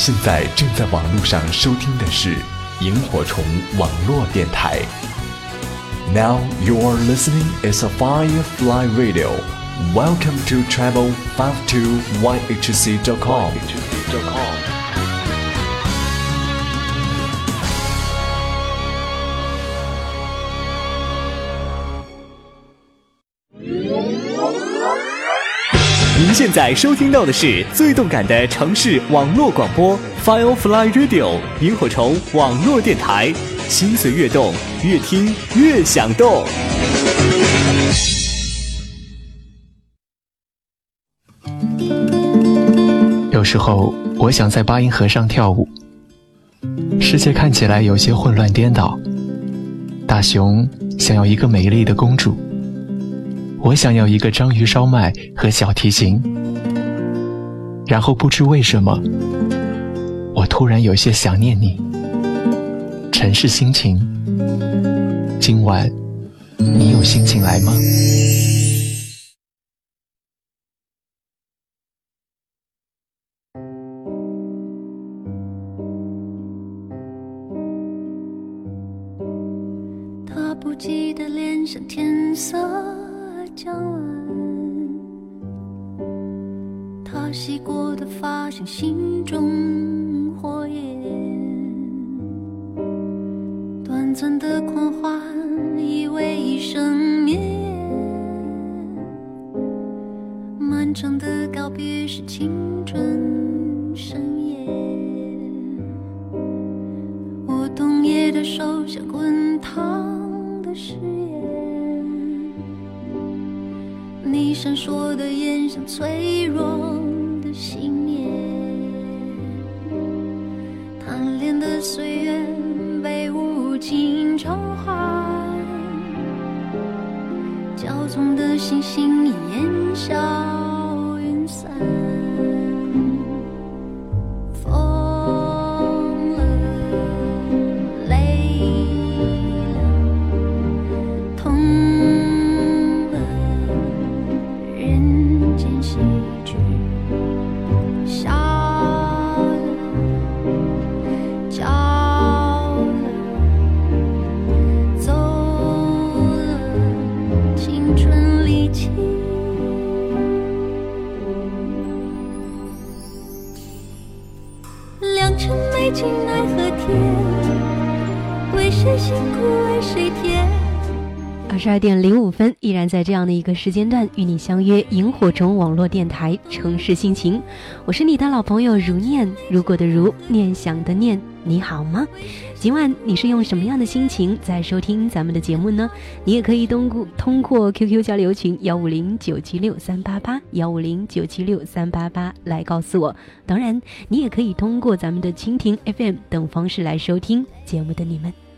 您现在正在网络上收听的是萤火虫网络电台。Now you are listening is a Firefly Radio. Welcome to travel 52yhc.com. 现在收听到的是最动感的城市网络广播，Firefly Radio 萤火虫网络电台，心随悦动，越听越想动。有时候，我想在八音盒上跳舞，世界看起来有些混乱颠倒。大熊想要一个美丽的公主。我想要一个章鱼烧麦和小提琴，然后不知为什么，我突然有些想念你。城市心情，今晚你有心情来吗？他不羁的脸像天色。发现心中火焰，短暂的狂欢以为一生绵延，漫长的告别是青春盛宴。我冬夜的手像滚烫的誓言。你闪烁的眼像脆弱的心岁月被无情偿还，骄纵的星星烟消在这样的一个时间段与你相约萤火虫网络电台城市心情，我是你的老朋友如念，如果的如念想的念，你好吗？今晚你是用什么样的心情在收听咱们的节目呢？你也可以通过通过 QQ 交流群幺五零九七六三八八幺五零九七六三八八来告诉我。当然，你也可以通过咱们的蜻蜓 FM 等方式来收听节目的你们。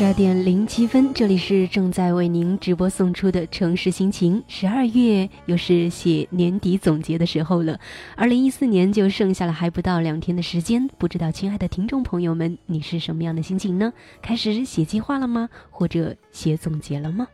十二点零七分，这里是正在为您直播送出的城市心情。十二月又是写年底总结的时候了，二零一四年就剩下了还不到两天的时间，不知道亲爱的听众朋友们，你是什么样的心情呢？开始写计划了吗？或者写总结了吗？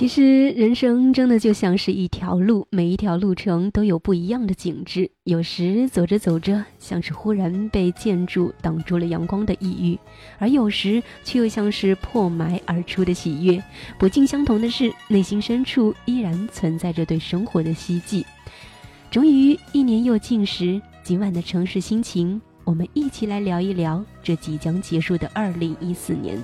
其实人生真的就像是一条路，每一条路程都有不一样的景致。有时走着走着，像是忽然被建筑挡住了阳光的抑郁；而有时却又像是破埋而出的喜悦。不尽相同的是，内心深处依然存在着对生活的希冀。终于一年又尽时，今晚的城市心情，我们一起来聊一聊这即将结束的二零一四年。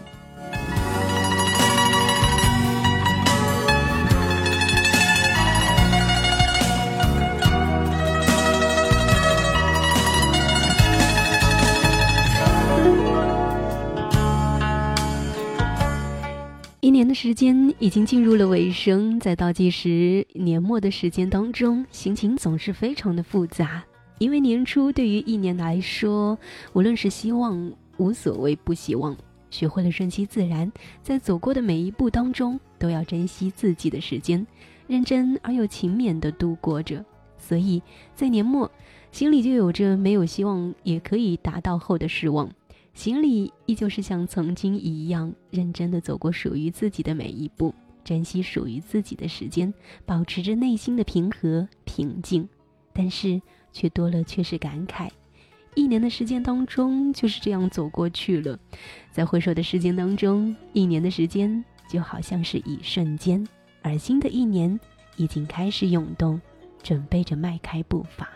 一年的时间已经进入了尾声，在倒计时年末的时间当中，心情总是非常的复杂。因为年初对于一年来说，无论是希望，无所谓不希望，学会了顺其自然，在走过的每一步当中，都要珍惜自己的时间，认真而又勤勉的度过着。所以在年末，心里就有着没有希望也可以达到后的失望。心里依旧是像曾经一样认真的走过属于自己的每一步，珍惜属于自己的时间，保持着内心的平和平静，但是却多了却是感慨。一年的时间当中就是这样走过去了，在回首的时间当中，一年的时间就好像是一瞬间，而新的一年已经开始涌动，准备着迈开步伐。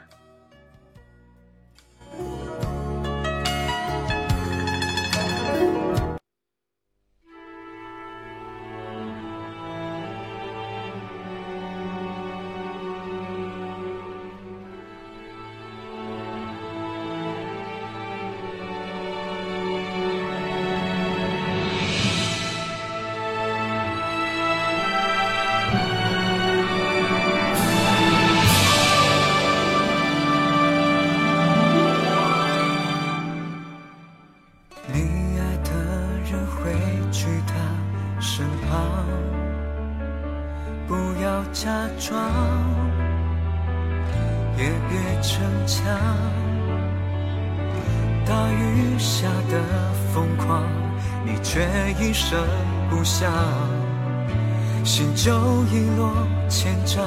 一声不响心就一落千丈，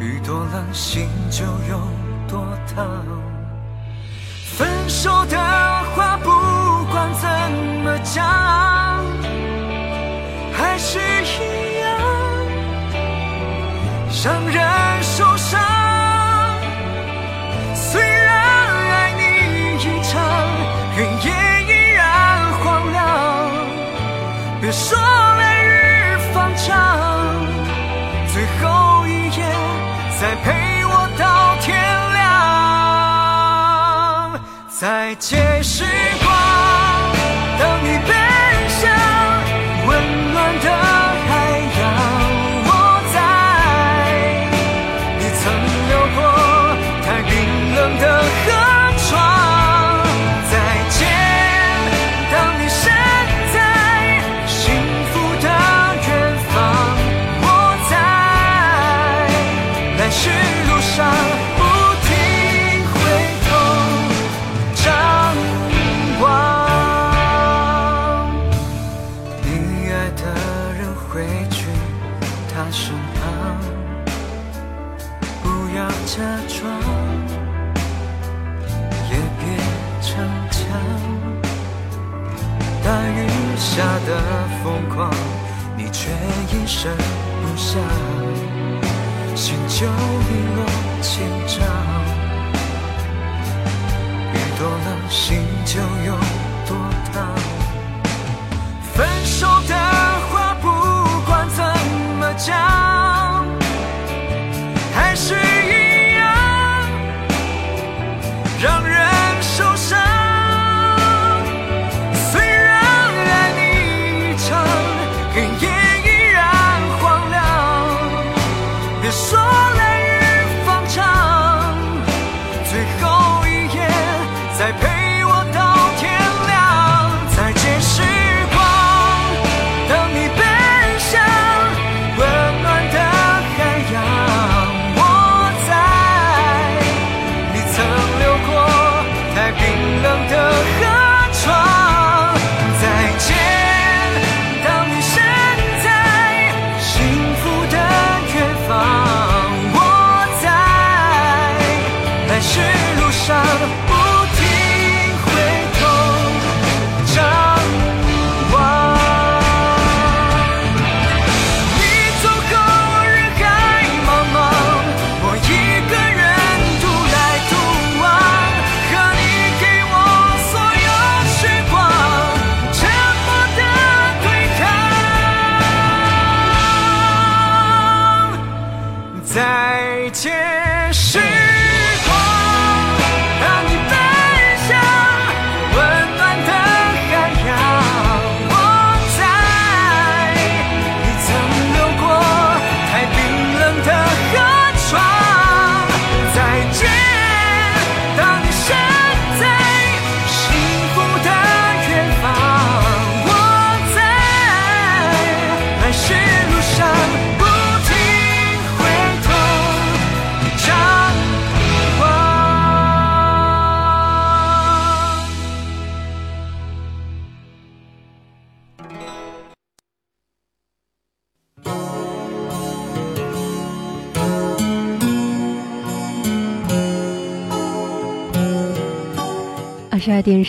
雨多了，心就有多烫。分手的话，不管怎么讲，还是一样，让人再见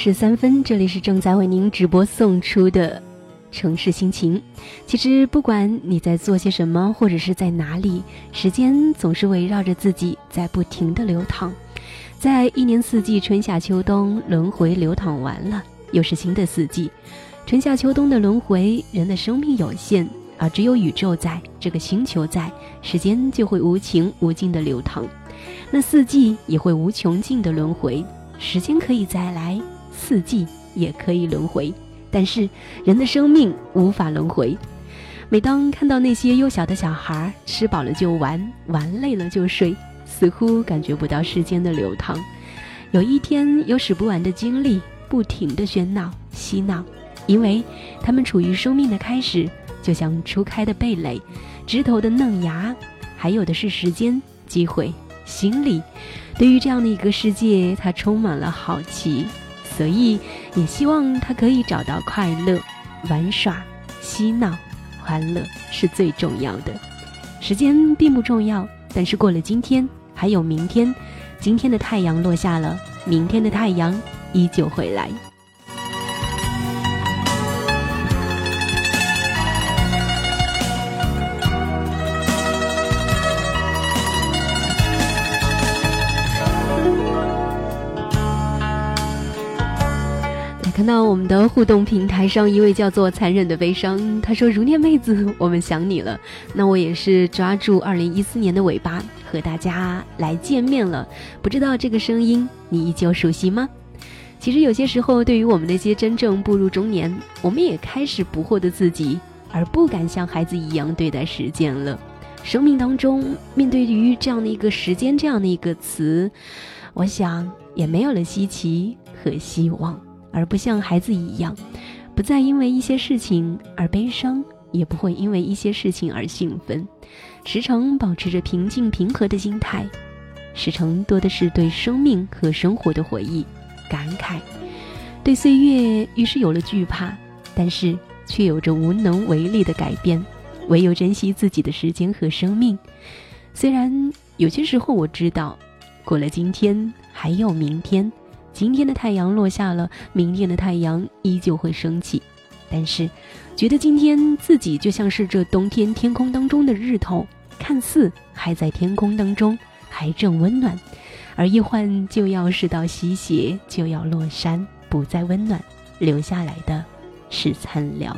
十三分，这里是正在为您直播送出的城市心情。其实，不管你在做些什么，或者是在哪里，时间总是围绕着自己在不停的流淌。在一年四季，春夏秋冬轮回流淌完了，又是新的四季。春夏秋冬的轮回，人的生命有限，而只有宇宙在这个星球在，时间就会无情无尽的流淌。那四季也会无穷尽的轮回。时间可以再来，四季也可以轮回，但是人的生命无法轮回。每当看到那些幼小的小孩，吃饱了就玩，玩累了就睡，似乎感觉不到时间的流淌。有一天有使不完的精力，不停的喧闹嬉闹，因为他们处于生命的开始，就像初开的蓓蕾，枝头的嫩芽，还有的是时间、机会、心力。对于这样的一个世界，他充满了好奇，所以也希望他可以找到快乐、玩耍、嬉闹，欢乐是最重要的。时间并不重要，但是过了今天，还有明天。今天的太阳落下了，明天的太阳依旧会来。看到我们的互动平台上一位叫做“残忍的悲伤”，他说：“如念妹子，我们想你了。”那我也是抓住二零一四年的尾巴和大家来见面了。不知道这个声音你依旧熟悉吗？其实有些时候，对于我们那些真正步入中年，我们也开始不惑的自己，而不敢像孩子一样对待时间了。生命当中，面对于这样的一个时间这样的一个词，我想也没有了稀奇和希望。而不像孩子一样，不再因为一些事情而悲伤，也不会因为一些事情而兴奋，时常保持着平静平和的心态，时常多的是对生命和生活的回忆、感慨，对岁月于是有了惧怕，但是却有着无能为力的改变，唯有珍惜自己的时间和生命。虽然有些时候我知道，过了今天还有明天。今天的太阳落下了，明天的太阳依旧会升起。但是，觉得今天自己就像是这冬天天空当中的日头，看似还在天空当中，还正温暖，而一换就要是到西斜，就要落山，不再温暖，留下来的是苍凉。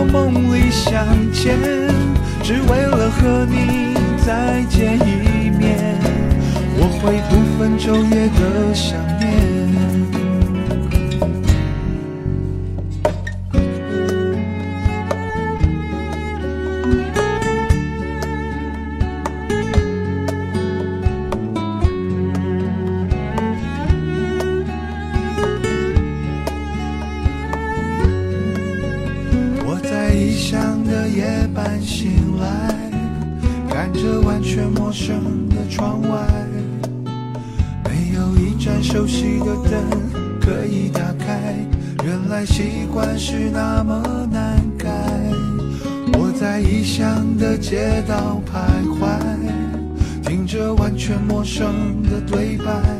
我梦里相见，只为了和你再见一面，我会不分昼夜的想念。异乡的夜半醒来看着完全陌生的窗外没有一盏熟悉的灯可以打开原来习惯是那么难改我在异乡的街道徘徊听着完全陌生的对白。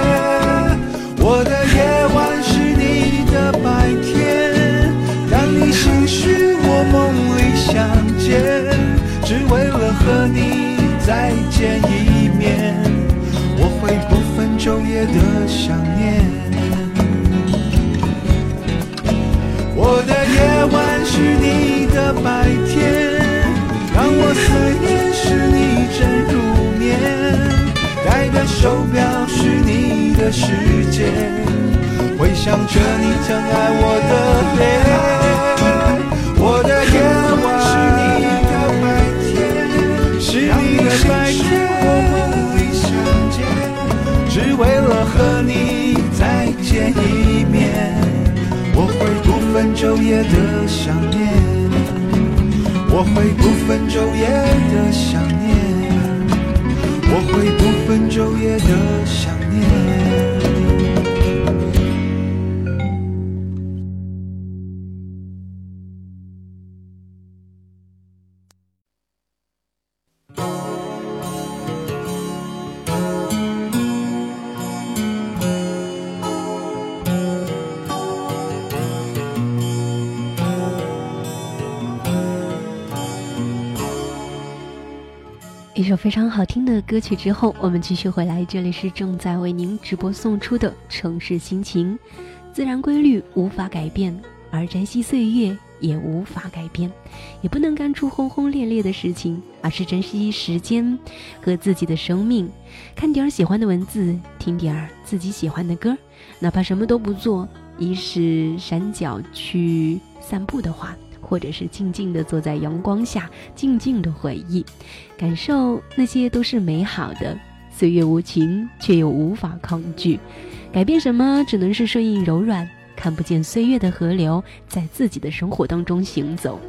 梦里相见，只为了和你再见一面，我会不分昼夜的想念。我的夜晚是你的白天，让我思念时你正入眠，戴的手表是你的时间，回想着你疼爱我的脸。我的白天，我梦里相见，只为了和你再见一面。我会不分昼夜的想念，我会不分昼夜的想念，我会不分昼夜的非常好听的歌曲之后，我们继续回来，这里是正在为您直播送出的城市心情。自然规律无法改变，而珍惜岁月也无法改变，也不能干出轰轰烈烈的事情，而是珍惜时间和自己的生命。看点儿喜欢的文字，听点儿自己喜欢的歌，哪怕什么都不做，一是山脚去散步的话。或者是静静地坐在阳光下，静静的回忆，感受那些都是美好的。岁月无情，却又无法抗拒。改变什么，只能是顺应柔软。看不见岁月的河流，在自己的生活当中行走，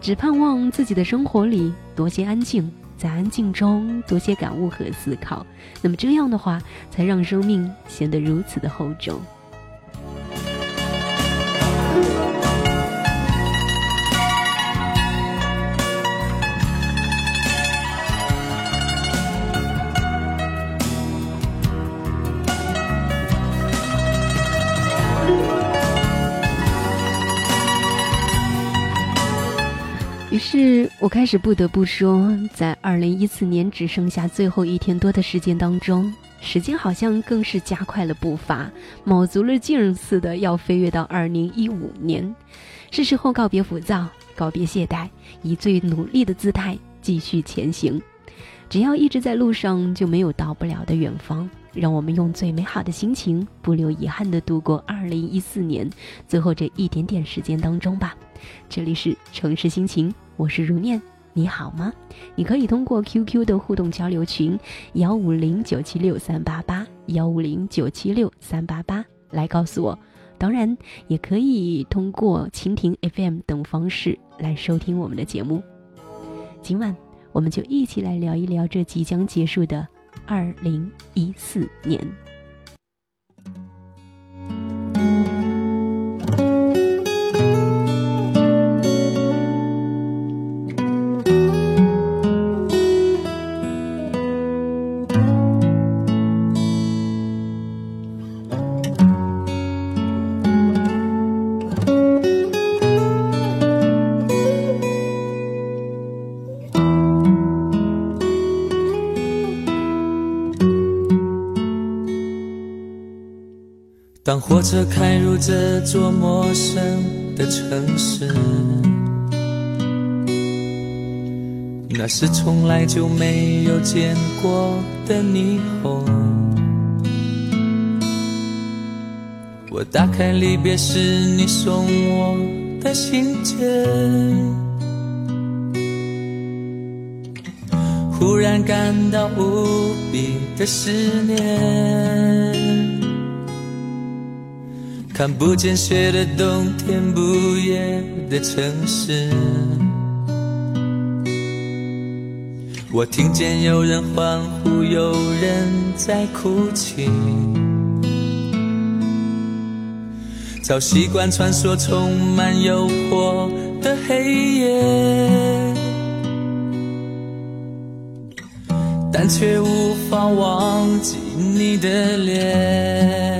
只盼望自己的生活里多些安静，在安静中多些感悟和思考。那么这样的话，才让生命显得如此的厚重。是我开始不得不说，在二零一四年只剩下最后一天多的时间当中，时间好像更是加快了步伐，卯足了劲似的要飞跃到二零一五年。是时候告别浮躁，告别懈怠，以最努力的姿态继续前行。只要一直在路上，就没有到不了的远方。让我们用最美好的心情，不留遗憾的度过二零一四年最后这一点点时间当中吧。这里是城市心情，我是如念，你好吗？你可以通过 QQ 的互动交流群幺五零九七六三八八幺五零九七六三八八来告诉我。当然，也可以通过蜻蜓 FM 等方式来收听我们的节目。今晚，我们就一起来聊一聊这即将结束的二零一四年。当火车开入这座陌生的城市，那是从来就没有见过的霓虹。我打开离别时你送我的信件，忽然感到无比的思念。看不见雪的冬天，不夜的城市。我听见有人欢呼，有人在哭泣。早习惯穿梭充满诱惑的黑夜，但却无法忘记你的脸。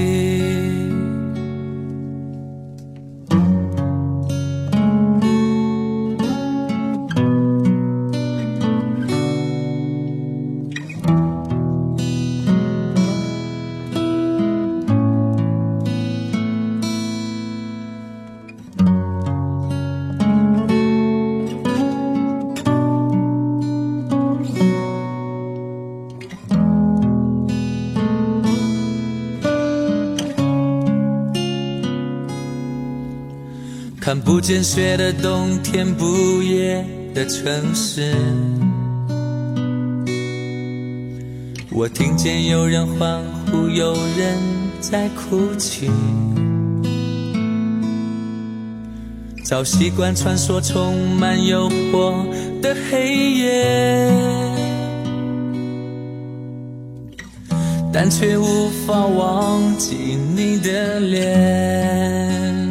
见雪的冬天，不夜的城市。我听见有人欢呼，有人在哭泣。早习惯穿梭充满诱惑的黑夜，但却无法忘记你的脸。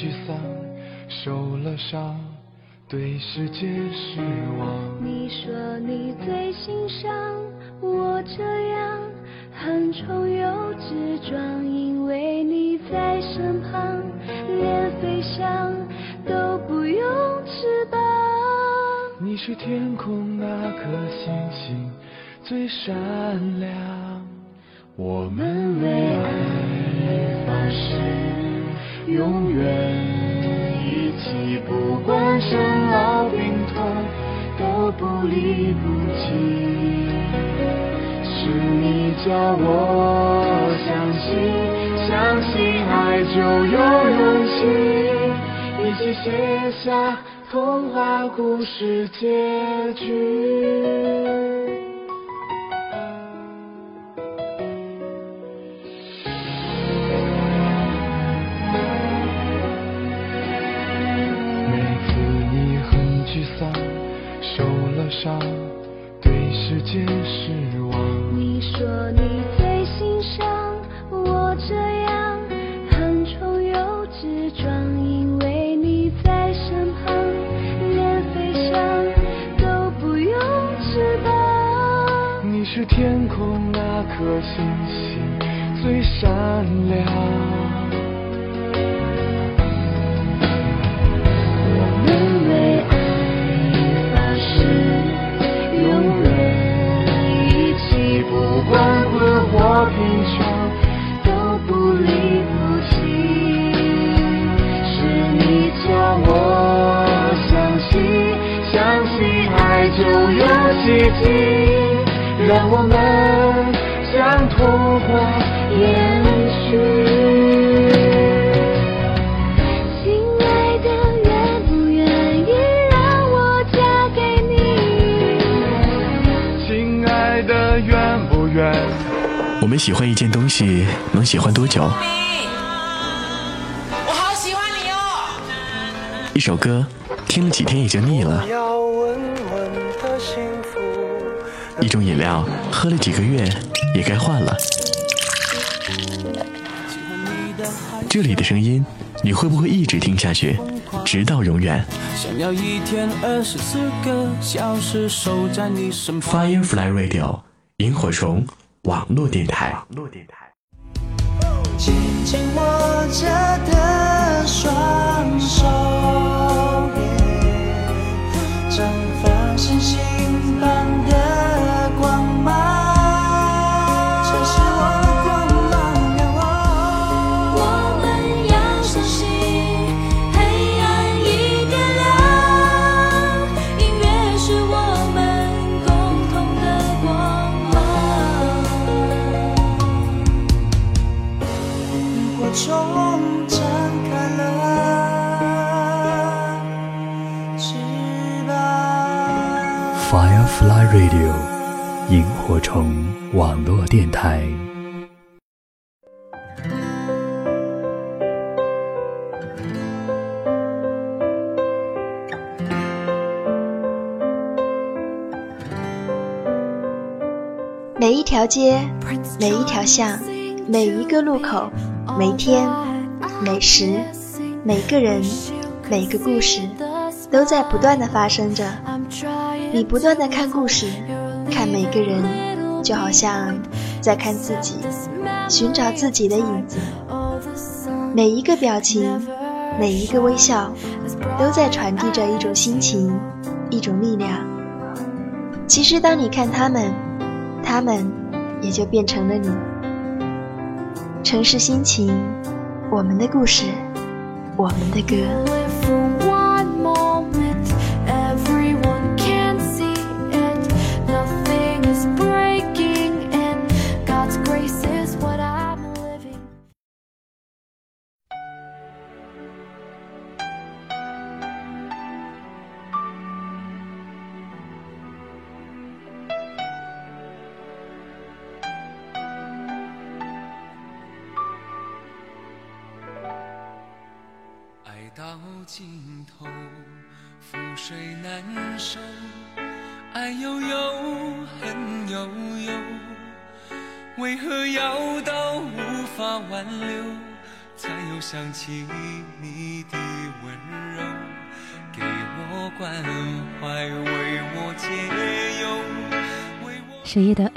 沮丧，受了伤，对世界失望。你说你最欣赏我这样横冲又直撞，因为你在身旁，连飞翔都不用翅膀。你是天空那颗星星最闪亮，我们为爱发誓，永远一起，不管生老病痛都不离不弃。是你叫我相信，相信爱就有勇气，一起写下童话故事结局。上，对世界失望。你说你最欣赏我这样横冲又直撞，因为你在身旁，连飞翔都不用翅膀。你是天空那颗星星最闪亮。永远一起，不管困惑贫穷，都不离不弃。是你叫我相信，相信爱就有奇迹，让我们们喜欢一件东西，能喜欢多久？我好喜欢你哦！一首歌听了几天也就腻了，要稳稳的幸福。一种饮料喝了几个月也该换了。这里的声音，你会不会一直听下去，直到永远想要一天二十四个小时守在你身旁。？Firefly Radio 萤火虫网络电台。网络电台紧紧握着的双手，Radio 萤火虫网络电台。每一条街，每一条巷，每一个路口，每天，每时，每个人，每个故事，都在不断的发生着。你不断的看故事，看每个人，就好像在看自己，寻找自己的影子。每一个表情，每一个微笑，都在传递着一种心情，一种力量。其实，当你看他们，他们也就变成了你。城市心情，我们的故事，我们的歌。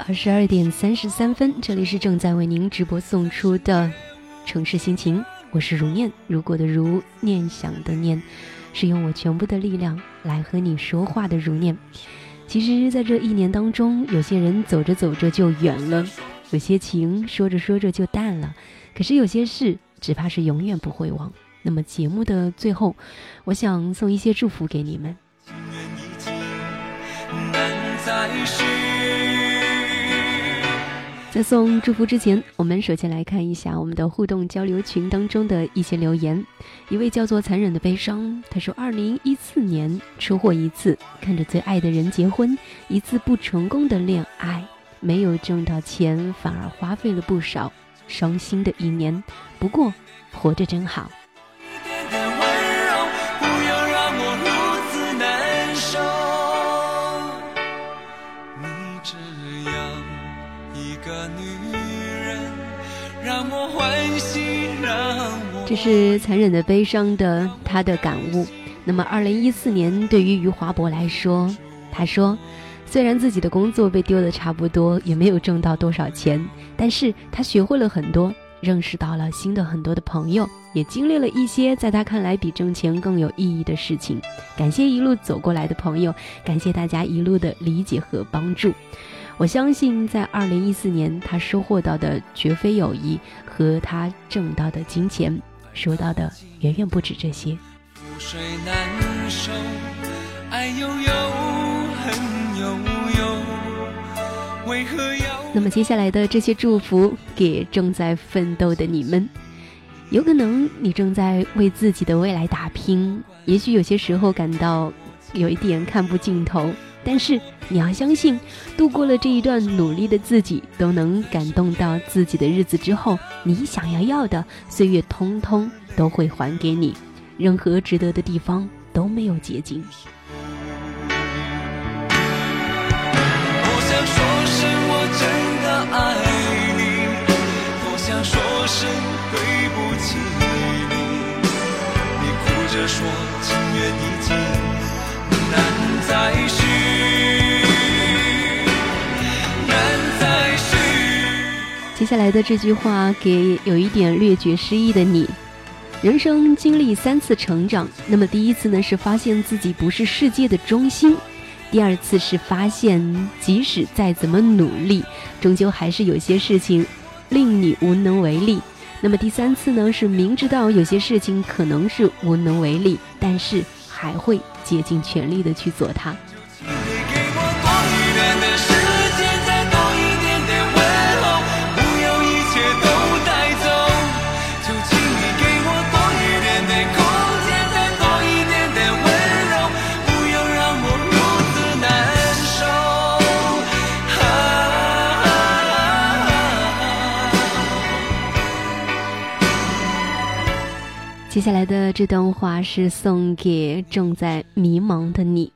二十二点三十三分，这里是正在为您直播送出的城市心情，我是如念，如果的如，念想的念，是用我全部的力量来和你说话的如念。其实，在这一年当中，有些人走着走着就远了，有些情说着说着就淡了，可是有些事，只怕是永远不会忘。那么节目的最后，我想送一些祝福给你们。情缘已尽，难再。在送祝福之前，我们首先来看一下我们的互动交流群当中的一些留言。一位叫做“残忍的悲伤”，他说：“二零一四年车祸一次，看着最爱的人结婚，一次不成功的恋爱，没有挣到钱，反而花费了不少，伤心的一年。不过活着真好。”这是残忍的悲伤的他的感悟。那么，二零一四年对于余华博来说，他说，虽然自己的工作被丢的差不多，也没有挣到多少钱，但是他学会了很多，认识到了新的很多的朋友，也经历了一些在他看来比挣钱更有意义的事情。感谢一路走过来的朋友，感谢大家一路的理解和帮助。我相信，在二零一四年，他收获到的绝非友谊，和他挣到的金钱，收到的远远不止这些。覆水难收，爱悠悠，恨悠悠，为何要？那么接下来的这些祝福给正在奋斗的你们，有可能你正在为自己的未来打拼，也许有些时候感到有一点看不尽头，但是你要相信，度过了这一段努力的自己，都能感动到自己的日子之后，你想要要的岁月，通通都会还给你。任何值得的地方都没有捷径。说，情缘已尽，难再续，难再续。接下来的这句话给有一点略觉失意的你。人生经历三次成长，那么第一次呢是发现自己不是世界的中心，第二次是发现即使再怎么努力，终究还是有些事情令你无能为力。那么第三次呢是明知道有些事情可能是无能为力，但是还会竭尽全力的去做它。接下来的这段话是送给正在迷茫的你。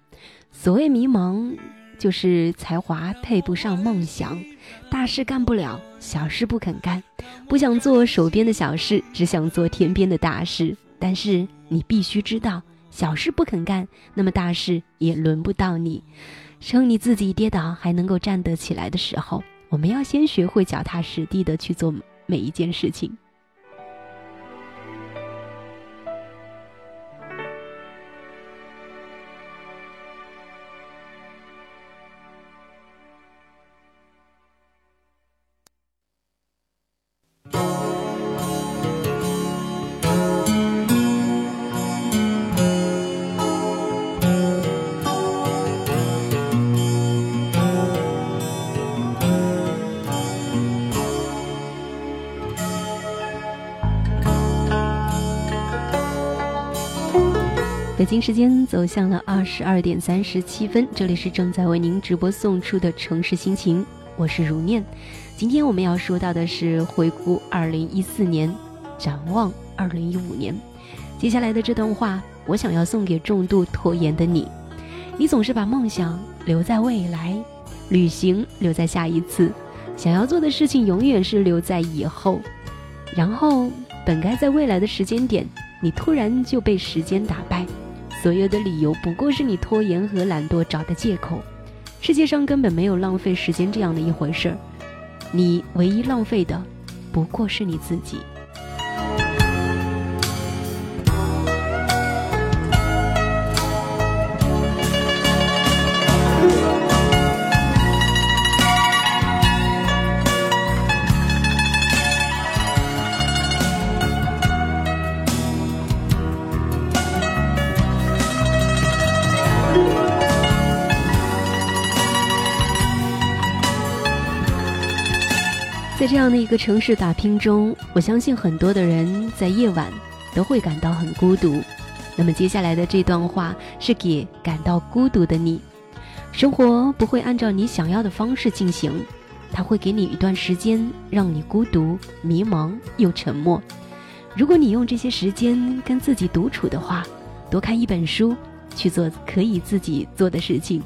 所谓迷茫，就是才华配不上梦想，大事干不了，小事不肯干，不想做手边的小事，只想做天边的大事。但是你必须知道，小事不肯干，那么大事也轮不到你。趁你自己跌倒还能够站得起来的时候，我们要先学会脚踏实地的去做每一件事情。时间走向了二十二点三十七分，这里是正在为您直播送出的城市心情，我是如念。今天我们要说到的是回顾二零一四年，展望二零一五年。接下来的这段话，我想要送给重度拖延的你。你总是把梦想留在未来，旅行留在下一次，想要做的事情永远是留在以后。然后，本该在未来的时间点，你突然就被时间打败。所有的理由不过是你拖延和懒惰找的借口，世界上根本没有浪费时间这样的一回事儿，你唯一浪费的不过是你自己。这样的一个城市打拼中，我相信很多的人在夜晚都会感到很孤独。那么接下来的这段话是给感到孤独的你：生活不会按照你想要的方式进行，它会给你一段时间，让你孤独、迷茫又沉默。如果你用这些时间跟自己独处的话，多看一本书，去做可以自己做的事情。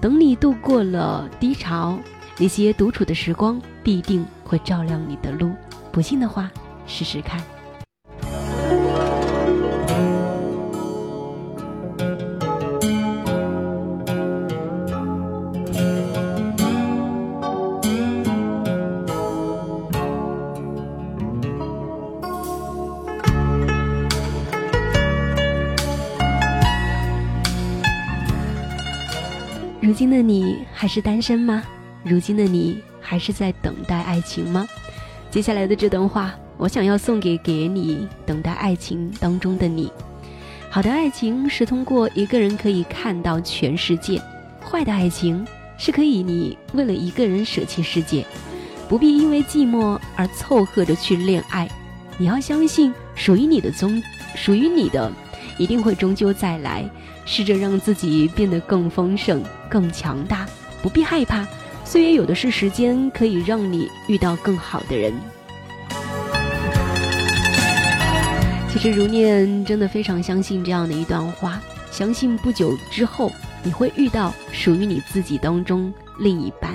等你度过了低潮。那些独处的时光必定会照亮你的路。不信的话，试试看。如今的你还是单身吗？如今的你还是在等待爱情吗？接下来的这段话，我想要送给给你等待爱情当中的你。好的爱情是通过一个人可以看到全世界，坏的爱情是可以你为了一个人舍弃世界，不必因为寂寞而凑合着去恋爱。你要相信，属于你的终，属于你的，一定会终究再来。试着让自己变得更丰盛、更强大，不必害怕。岁月有的是时间，可以让你遇到更好的人。其实如念真的非常相信这样的一段话，相信不久之后你会遇到属于你自己当中另一半。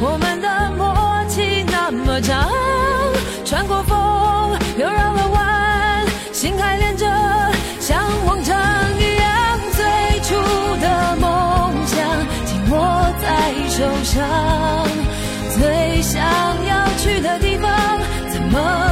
我们的默契那么长。穿过风，又绕了弯，心还连着，像往常一样。最初的梦想紧握在手上，最想要去的地方，怎么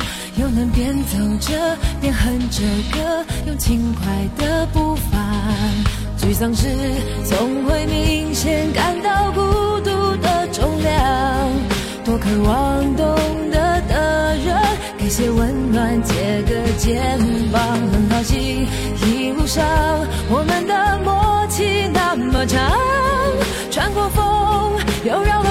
又能边走着边哼着歌，用轻快的步伐。沮丧时总会明显感到孤独的重量，多渴望懂得的人。给些温暖，借个肩膀，很好奇一路上我们的默契那么长，穿过风又绕了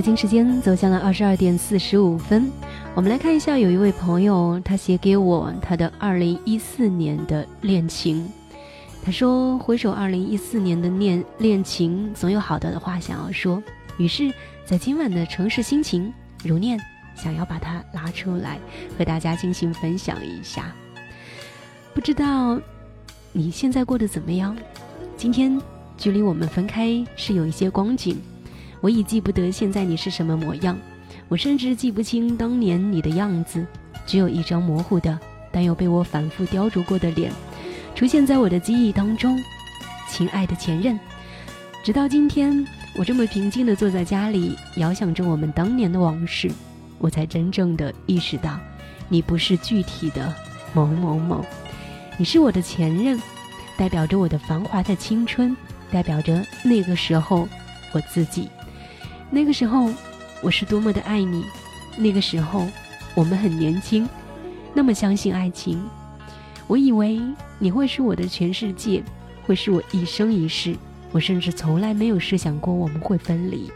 北京时间走向了二十二点四十五分，我们来看一下，有一位朋友他写给我他的二零一四年的恋情。他说：“回首二零一四年的恋恋情，总有好多的话想要说。于是，在今晚的城市心情，如念想要把它拉出来，和大家进行分享一下。不知道你现在过得怎么样？今天距离我们分开是有一些光景。”我已记不得现在你是什么模样，我甚至记不清当年你的样子，只有一张模糊的，但又被我反复雕琢过的脸，出现在我的记忆当中。亲爱的前任，直到今天，我这么平静地坐在家里，遥想着我们当年的往事，我才真正的意识到，你不是具体的某某某，你是我的前任，代表着我的繁华的青春，代表着那个时候我自己。那个时候，我是多么的爱你。那个时候，我们很年轻，那么相信爱情。我以为你会是我的全世界，会是我一生一世。我甚至从来没有设想过我们会分离。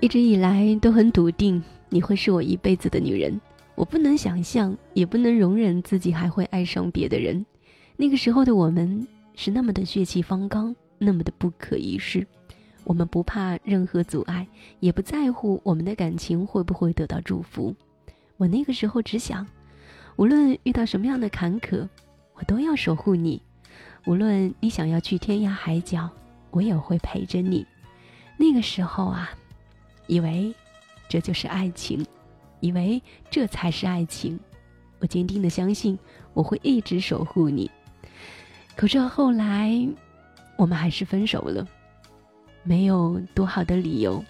一直以来都很笃定。你会是我一辈子的女人，我不能想象，也不能容忍自己还会爱上别的人。那个时候的我们是那么的血气方刚，那么的不可一世。我们不怕任何阻碍，也不在乎我们的感情会不会得到祝福。我那个时候只想，无论遇到什么样的坎坷，我都要守护你。无论你想要去天涯海角，我也会陪着你。那个时候啊，以为。这就是爱情，以为这才是爱情，我坚定的相信我会一直守护你。可是后来，我们还是分手了，没有多好的理由，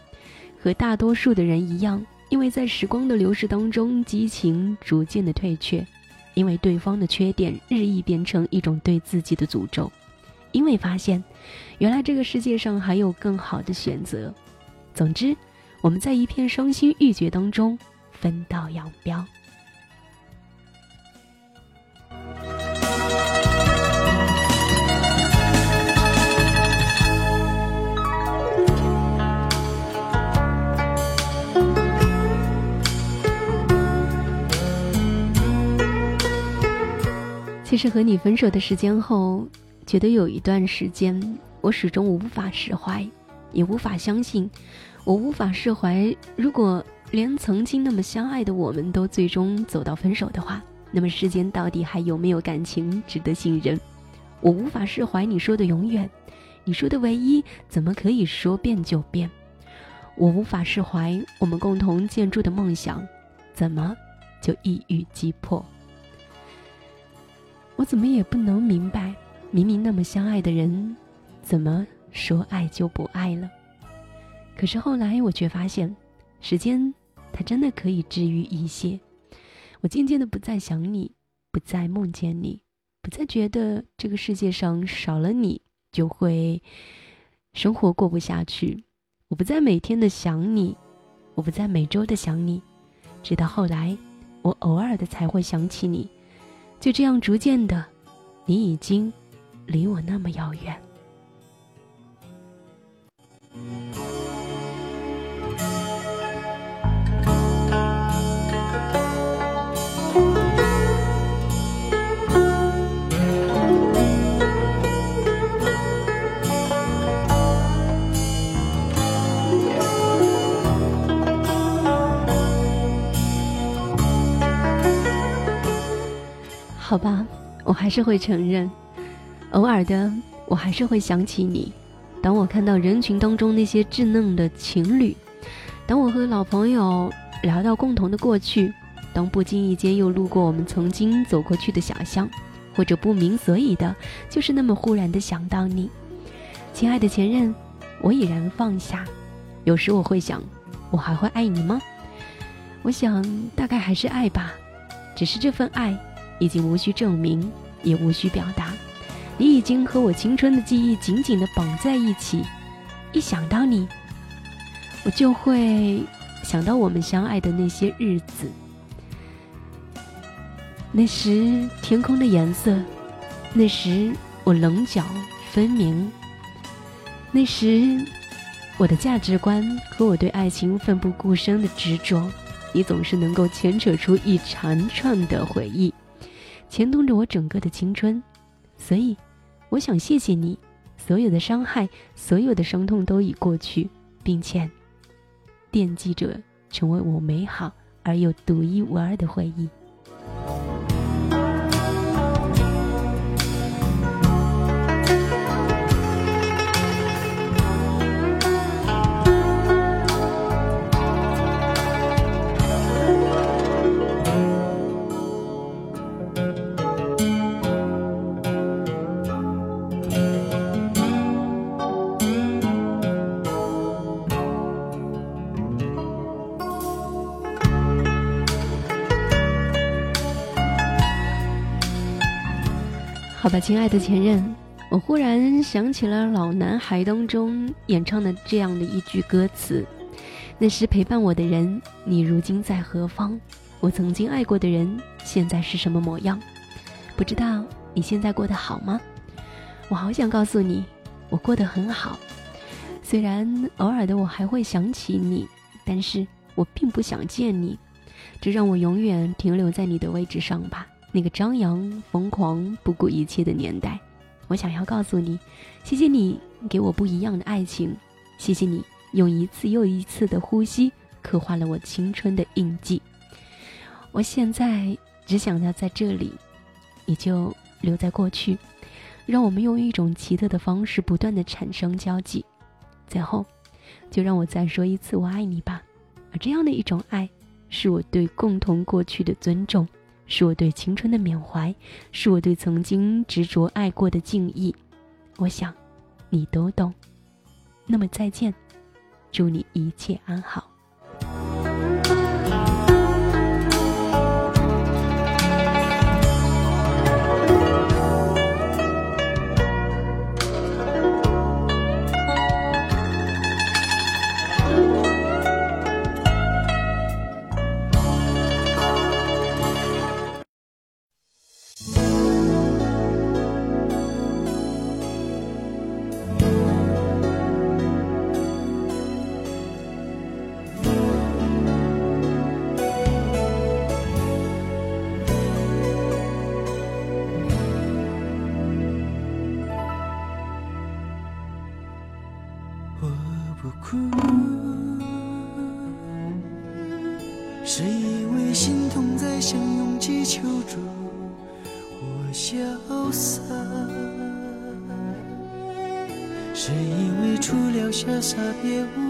和大多数的人一样，因为在时光的流逝当中，激情逐渐的退却，因为对方的缺点日益变成一种对自己的诅咒，因为发现，原来这个世界上还有更好的选择。总之。我们在一片伤心欲绝当中分道扬镳。其实和你分手的时间后，觉得有一段时间，我始终无法释怀，也无法相信。我无法释怀，如果连曾经那么相爱的我们都最终走到分手的话，那么世间到底还有没有感情值得信任？我无法释怀你说的永远，你说的唯一怎么可以说变就变？我无法释怀我们共同建筑的梦想，怎么就一语击破？我怎么也不能明白，明明那么相爱的人，怎么说爱就不爱了？可是后来我却发现，时间它真的可以治愈一切。我渐渐的不再想你，不再梦见你，不再觉得这个世界上少了你就会生活过不下去。我不再每天的想你，我不再每周的想你，直到后来，我偶尔的才会想起你。就这样逐渐的，你已经离我那么遥远。好吧，我还是会承认，偶尔的我还是会想起你。当我看到人群当中那些稚嫩的情侣，当我和老朋友聊到共同的过去，当不经意间又路过我们曾经走过去的小巷，或者不明所以的，就是那么忽然的想到你，亲爱的前任，我已然放下。有时我会想，我还会爱你吗？我想大概还是爱吧，只是这份爱。已经无需证明，也无需表达，你已经和我青春的记忆紧紧的绑在一起。一想到你，我就会想到我们相爱的那些日子。那时天空的颜色，那时我棱角分明，那时我的价值观和我对爱情奋不顾身的执着，你总是能够牵扯出一长串的回忆。牵动着我整个的青春，所以，我想谢谢你，所有的伤害，所有的伤痛都已过去，并且，惦记着成为我美好而又独一无二的回忆。吧，亲爱的前任，我忽然想起了《老男孩》当中演唱的这样的一句歌词：“那时陪伴我的人，你如今在何方？我曾经爱过的人，现在是什么模样？不知道你现在过得好吗？我好想告诉你，我过得很好。虽然偶尔的我还会想起你，但是我并不想见你。就让我永远停留在你的位置上吧。”那个张扬、疯狂、不顾一切的年代，我想要告诉你，谢谢你给我不一样的爱情，谢谢你用一次又一次的呼吸刻画了我青春的印记。我现在只想要在这里，你就留在过去，让我们用一种奇特的方式不断的产生交集。最后，就让我再说一次我爱你吧。而这样的一种爱，是我对共同过去的尊重。是我对青春的缅怀，是我对曾经执着爱过的敬意，我想，你都懂。那么再见，祝你一切安好。舍别无。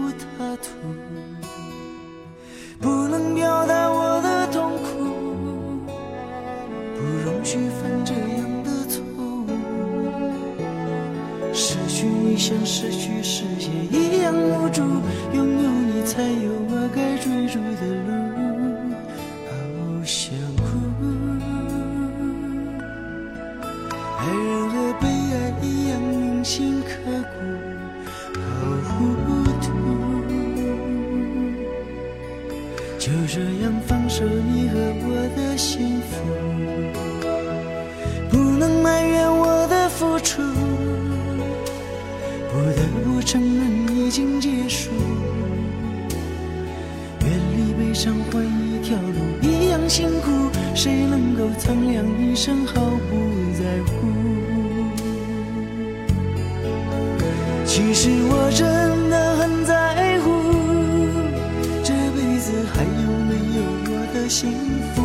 还有没有我的幸福？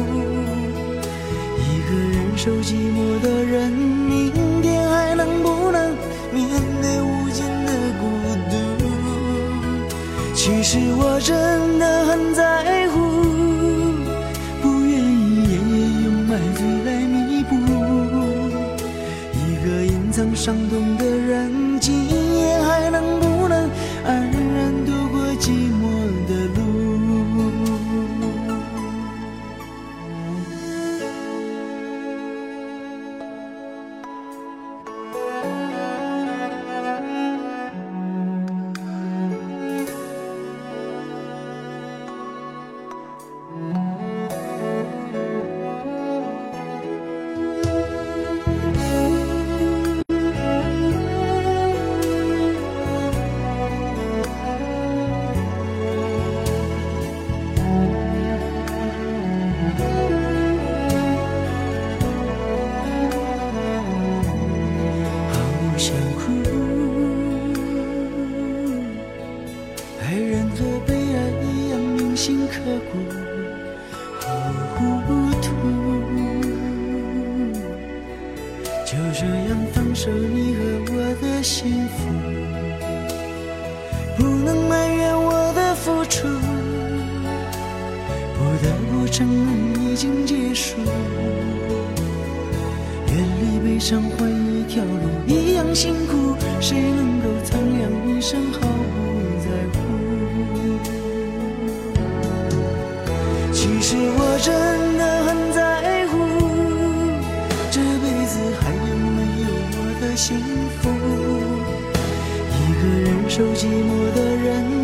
一个忍受寂寞的人，明天还能不能面对无尽的孤独？其实我真的很在乎，不愿意夜夜用麦醉来弥补。一个隐藏伤痛的人，今。幸福。一个忍受寂寞的人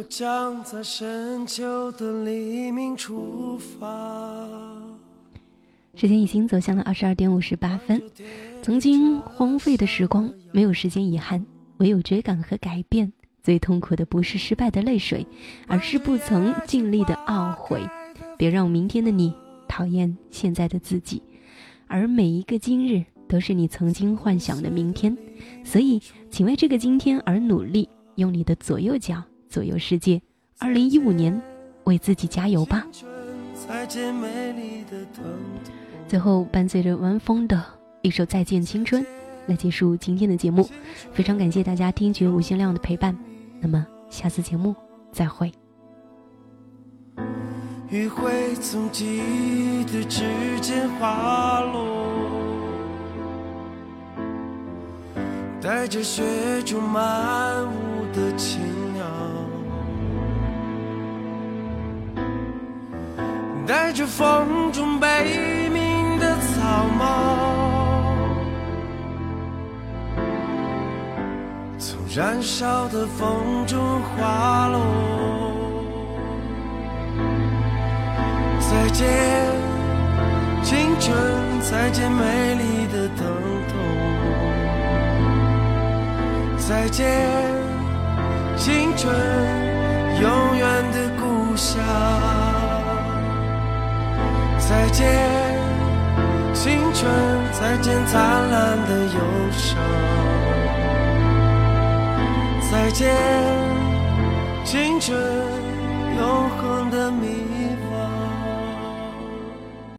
我将在深秋的黎明出发。时间已经走向了二十二点五十八分。曾经荒废的时光没有时间遗憾。唯有追赶和改变最痛苦的不是失败的泪水而是不曾尽力的懊悔。别让明天的你讨厌现在的自己而每一个今日都是你曾经幻想的明天。所以请为这个今天而努力用你的左右脚左右世界。二零一五年，为自己加油吧！最后，伴随着晚风的一首《再见青春》，来结束今天的节目。非常感谢大家听觉无限量的陪伴。那么，下次节目再会。余晖从记忆的指尖滑落，带着雪中漫舞的青带着风中悲鸣的草帽。从燃烧的风中滑落，再见青春，再见美丽的疼痛，再见青春，永远的故乡，再见青春，再见灿烂的忧伤。再见，青春，永恒的谜。